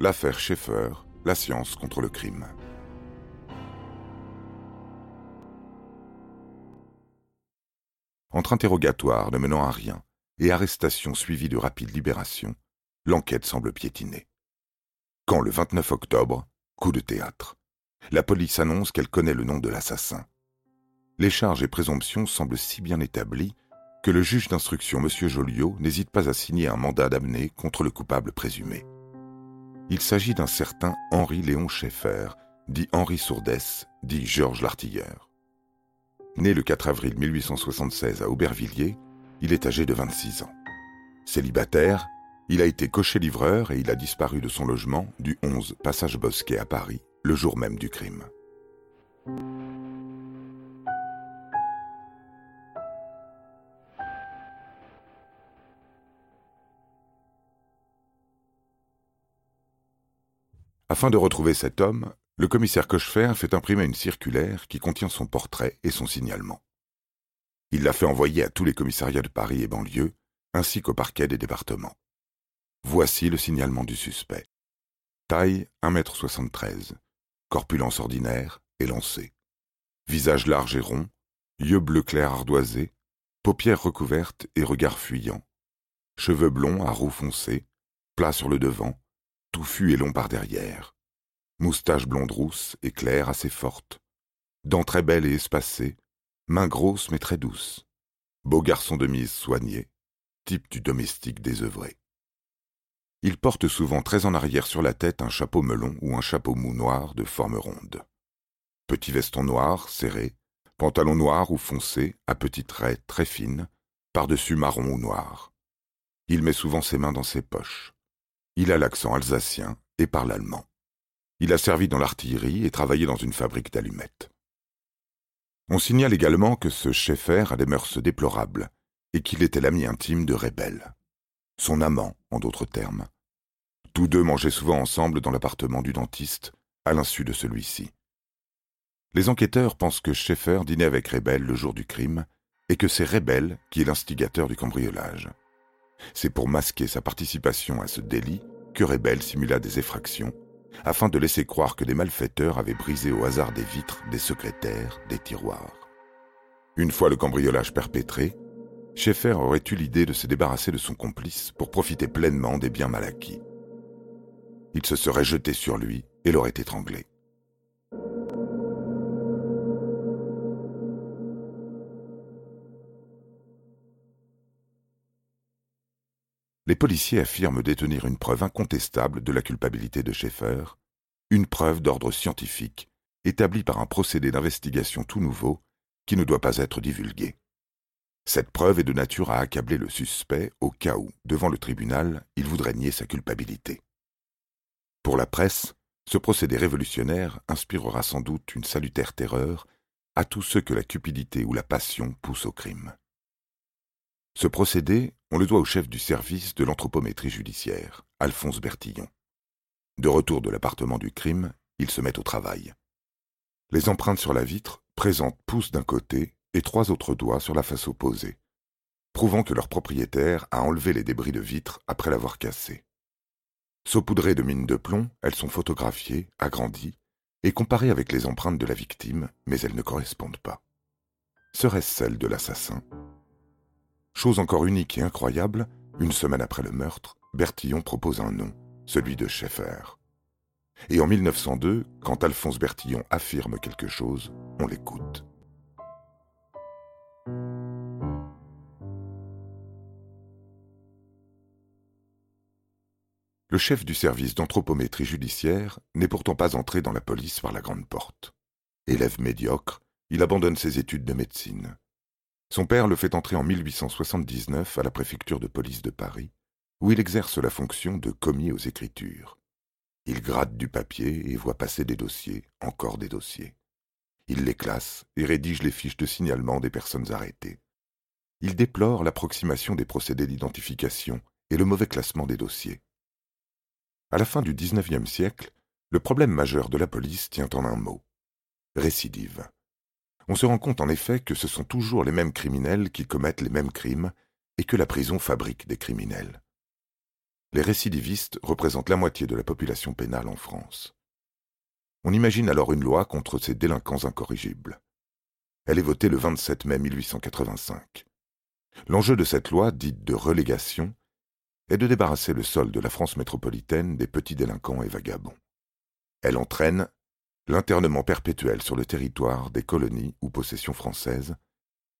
l'affaire Schaeffer, la science contre le crime. Entre interrogatoire ne menant à rien et arrestation suivie de rapide libération, l'enquête semble piétiner. Quand le 29 octobre, coup de théâtre, la police annonce qu'elle connaît le nom de l'assassin. Les charges et présomptions semblent si bien établies que le juge d'instruction M. Joliot n'hésite pas à signer un mandat d'amener contre le coupable présumé. Il s'agit d'un certain Henri Léon Schaeffer, dit Henri Sourdès, dit Georges Lartilleur. Né le 4 avril 1876 à Aubervilliers, il est âgé de 26 ans. Célibataire, il a été cocher-livreur et il a disparu de son logement du 11 Passage Bosquet à Paris, le jour même du crime. Afin de retrouver cet homme, le commissaire Cochefer fait imprimer une circulaire qui contient son portrait et son signalement. Il l'a fait envoyer à tous les commissariats de Paris et banlieue, ainsi qu'au parquet des départements. Voici le signalement du suspect. Taille 1m73, corpulence ordinaire, élancée. Visage large et rond, yeux bleu clair ardoisés, paupières recouvertes et regard fuyant. Cheveux blonds à roux foncé, plats sur le devant, touffu et long par derrière. Moustache blonde rousse et claire assez forte. Dents très belles et espacées. Mains grosses mais très douces. Beau garçon de mise soigné. Type du domestique désœuvré. Il porte souvent très en arrière sur la tête un chapeau melon ou un chapeau mou noir de forme ronde. Petit veston noir, serré, pantalon noir ou foncé, à petites raies très fines, par-dessus marron ou noir. Il met souvent ses mains dans ses poches. Il a l'accent alsacien et parle allemand. Il a servi dans l'artillerie et travaillé dans une fabrique d'allumettes. On signale également que ce Schaeffer a des mœurs déplorables et qu'il était l'ami intime de Rebel, son amant, en d'autres termes. Tous deux mangeaient souvent ensemble dans l'appartement du dentiste, à l'insu de celui-ci. Les enquêteurs pensent que Schaeffer dînait avec Rebel le jour du crime et que c'est Rebel qui est l'instigateur du cambriolage. C'est pour masquer sa participation à ce délit que Rebel simula des effractions, afin de laisser croire que des malfaiteurs avaient brisé au hasard des vitres, des secrétaires, des tiroirs. Une fois le cambriolage perpétré, Schaeffer aurait eu l'idée de se débarrasser de son complice pour profiter pleinement des biens mal acquis. Il se serait jeté sur lui et l'aurait étranglé. Les policiers affirment détenir une preuve incontestable de la culpabilité de Schaeffer, une preuve d'ordre scientifique, établie par un procédé d'investigation tout nouveau qui ne doit pas être divulgué. Cette preuve est de nature à accabler le suspect au cas où, devant le tribunal, il voudrait nier sa culpabilité. Pour la presse, ce procédé révolutionnaire inspirera sans doute une salutaire terreur à tous ceux que la cupidité ou la passion poussent au crime. Ce procédé, on le doit au chef du service de l'anthropométrie judiciaire, Alphonse Bertillon. De retour de l'appartement du crime, il se met au travail. Les empreintes sur la vitre présentent pouce d'un côté et trois autres doigts sur la face opposée, prouvant que leur propriétaire a enlevé les débris de vitre après l'avoir cassé. Saupoudrées de mines de plomb, elles sont photographiées, agrandies et comparées avec les empreintes de la victime, mais elles ne correspondent pas. Serait-ce celle de l'assassin? Chose encore unique et incroyable, une semaine après le meurtre, Bertillon propose un nom, celui de Schaeffer. Et en 1902, quand Alphonse Bertillon affirme quelque chose, on l'écoute. Le chef du service d'anthropométrie judiciaire n'est pourtant pas entré dans la police par la grande porte. Élève médiocre, il abandonne ses études de médecine. Son père le fait entrer en 1879 à la préfecture de police de Paris, où il exerce la fonction de commis aux écritures. Il gratte du papier et voit passer des dossiers, encore des dossiers. Il les classe et rédige les fiches de signalement des personnes arrêtées. Il déplore l'approximation des procédés d'identification et le mauvais classement des dossiers. À la fin du XIXe siècle, le problème majeur de la police tient en un mot récidive on se rend compte en effet que ce sont toujours les mêmes criminels qui commettent les mêmes crimes et que la prison fabrique des criminels. les récidivistes représentent la moitié de la population pénale en France. On imagine alors une loi contre ces délinquants incorrigibles. Elle est votée le 27 mai 1885. L'enjeu de cette loi, dite de relégation, est de débarrasser le sol de la France métropolitaine des petits délinquants et vagabonds. Elle entraîne l'internement perpétuel sur le territoire des colonies ou possessions françaises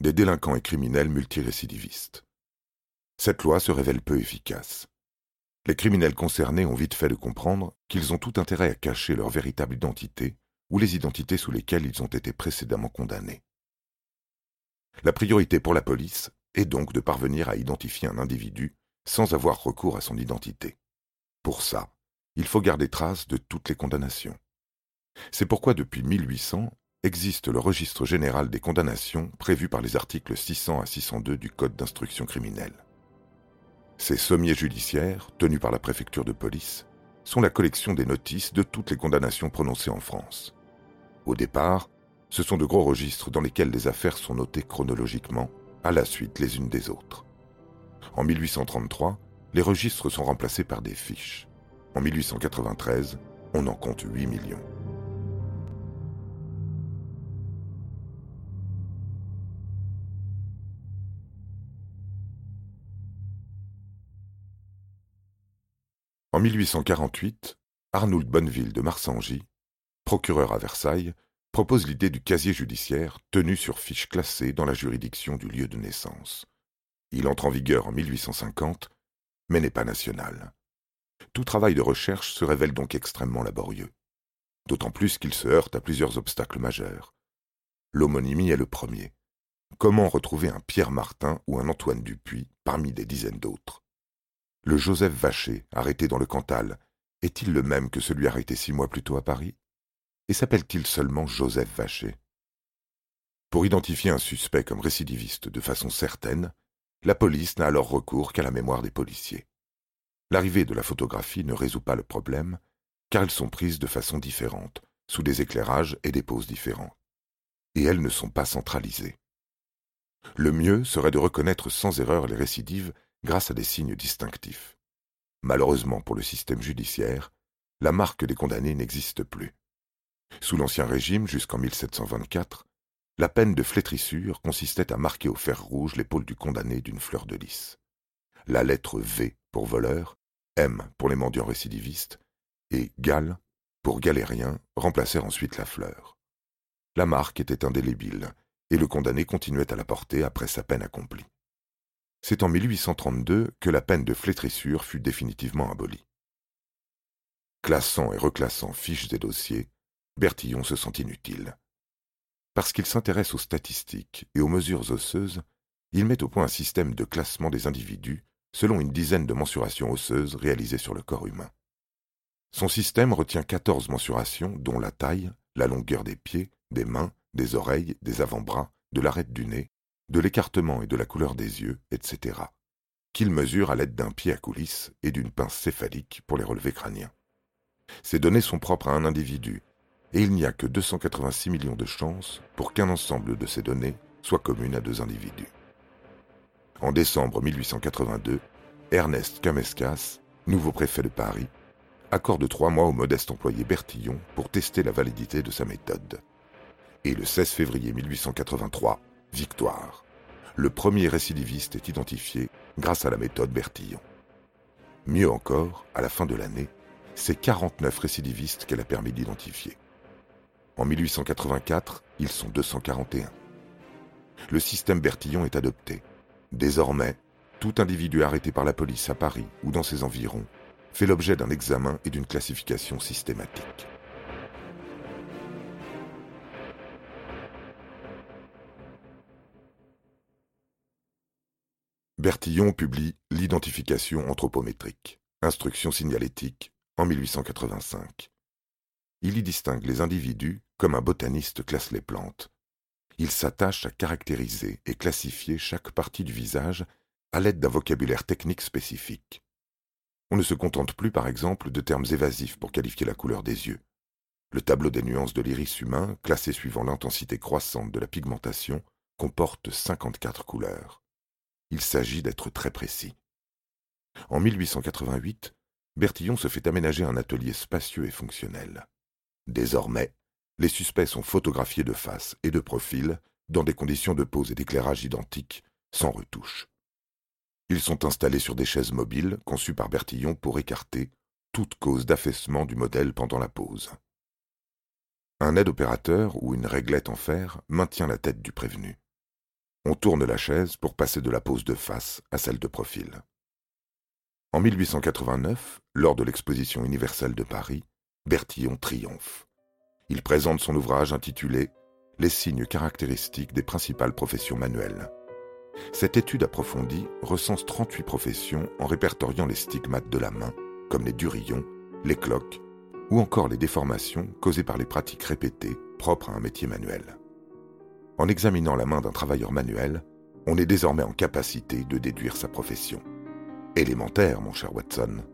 des délinquants et criminels multirécidivistes. Cette loi se révèle peu efficace. Les criminels concernés ont vite fait de comprendre qu'ils ont tout intérêt à cacher leur véritable identité ou les identités sous lesquelles ils ont été précédemment condamnés. La priorité pour la police est donc de parvenir à identifier un individu sans avoir recours à son identité. Pour ça, il faut garder trace de toutes les condamnations. C'est pourquoi depuis 1800 existe le registre général des condamnations prévu par les articles 600 à 602 du Code d'instruction criminelle. Ces sommiers judiciaires, tenus par la préfecture de police, sont la collection des notices de toutes les condamnations prononcées en France. Au départ, ce sont de gros registres dans lesquels les affaires sont notées chronologiquement, à la suite les unes des autres. En 1833, les registres sont remplacés par des fiches. En 1893, on en compte 8 millions. 1848, Arnould Bonneville de Marsangy, procureur à Versailles, propose l'idée du casier judiciaire tenu sur fiche classée dans la juridiction du lieu de naissance. Il entre en vigueur en 1850, mais n'est pas national. Tout travail de recherche se révèle donc extrêmement laborieux, d'autant plus qu'il se heurte à plusieurs obstacles majeurs. L'homonymie est le premier. Comment retrouver un Pierre Martin ou un Antoine Dupuis parmi des dizaines d'autres? Le Joseph Vacher, arrêté dans le Cantal, est-il le même que celui arrêté six mois plus tôt à Paris? Et s'appelle-t-il seulement Joseph Vacher? Pour identifier un suspect comme récidiviste de façon certaine, la police n'a alors recours qu'à la mémoire des policiers. L'arrivée de la photographie ne résout pas le problème, car elles sont prises de façon différente, sous des éclairages et des poses différents. Et elles ne sont pas centralisées. Le mieux serait de reconnaître sans erreur les récidives grâce à des signes distinctifs. Malheureusement pour le système judiciaire, la marque des condamnés n'existe plus. Sous l'Ancien Régime, jusqu'en 1724, la peine de flétrissure consistait à marquer au fer rouge l'épaule du condamné d'une fleur de lys. La lettre V pour voleur, M pour les mendiants récidivistes, et Gal pour galérien remplacèrent ensuite la fleur. La marque était indélébile, et le condamné continuait à la porter après sa peine accomplie. C'est en 1832 que la peine de flétrissure fut définitivement abolie. Classant et reclassant fiches et dossiers, Bertillon se sent inutile. Parce qu'il s'intéresse aux statistiques et aux mesures osseuses, il met au point un système de classement des individus selon une dizaine de mensurations osseuses réalisées sur le corps humain. Son système retient quatorze mensurations dont la taille, la longueur des pieds, des mains, des oreilles, des avant-bras, de l'arête du nez, de l'écartement et de la couleur des yeux, etc., qu'il mesure à l'aide d'un pied à coulisse et d'une pince céphalique pour les relevés crâniens. Ces données sont propres à un individu, et il n'y a que 286 millions de chances pour qu'un ensemble de ces données soit commune à deux individus. En décembre 1882, Ernest Camescas, nouveau préfet de Paris, accorde trois mois au modeste employé Bertillon pour tester la validité de sa méthode. Et le 16 février 1883, victoire. Le premier récidiviste est identifié grâce à la méthode Bertillon. Mieux encore, à la fin de l'année, c'est 49 récidivistes qu'elle a permis d'identifier. En 1884, ils sont 241. Le système Bertillon est adopté. Désormais, tout individu arrêté par la police à Paris ou dans ses environs fait l'objet d'un examen et d'une classification systématique. Bertillon publie L'identification anthropométrique, instruction signalétique, en 1885. Il y distingue les individus comme un botaniste classe les plantes. Il s'attache à caractériser et classifier chaque partie du visage à l'aide d'un vocabulaire technique spécifique. On ne se contente plus, par exemple, de termes évasifs pour qualifier la couleur des yeux. Le tableau des nuances de l'iris humain, classé suivant l'intensité croissante de la pigmentation, comporte 54 couleurs il s'agit d'être très précis. En 1888, Bertillon se fait aménager un atelier spacieux et fonctionnel. Désormais, les suspects sont photographiés de face et de profil dans des conditions de pose et d'éclairage identiques, sans retouche. Ils sont installés sur des chaises mobiles conçues par Bertillon pour écarter toute cause d'affaissement du modèle pendant la pose. Un aide-opérateur ou une réglette en fer maintient la tête du prévenu. On tourne la chaise pour passer de la pose de face à celle de profil. En 1889, lors de l'exposition universelle de Paris, Bertillon triomphe. Il présente son ouvrage intitulé Les signes caractéristiques des principales professions manuelles. Cette étude approfondie recense 38 professions en répertoriant les stigmates de la main, comme les durillons, les cloques ou encore les déformations causées par les pratiques répétées propres à un métier manuel. En examinant la main d'un travailleur manuel, on est désormais en capacité de déduire sa profession. Élémentaire, mon cher Watson.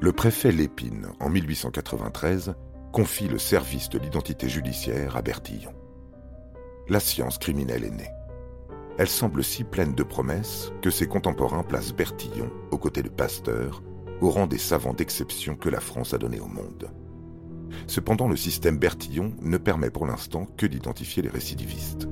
Le préfet Lépine, en 1893, confie le service de l'identité judiciaire à Bertillon. La science criminelle est née. Elle semble si pleine de promesses que ses contemporains placent Bertillon, aux côtés de Pasteur, au rang des savants d'exception que la France a donné au monde. Cependant, le système Bertillon ne permet pour l'instant que d'identifier les récidivistes.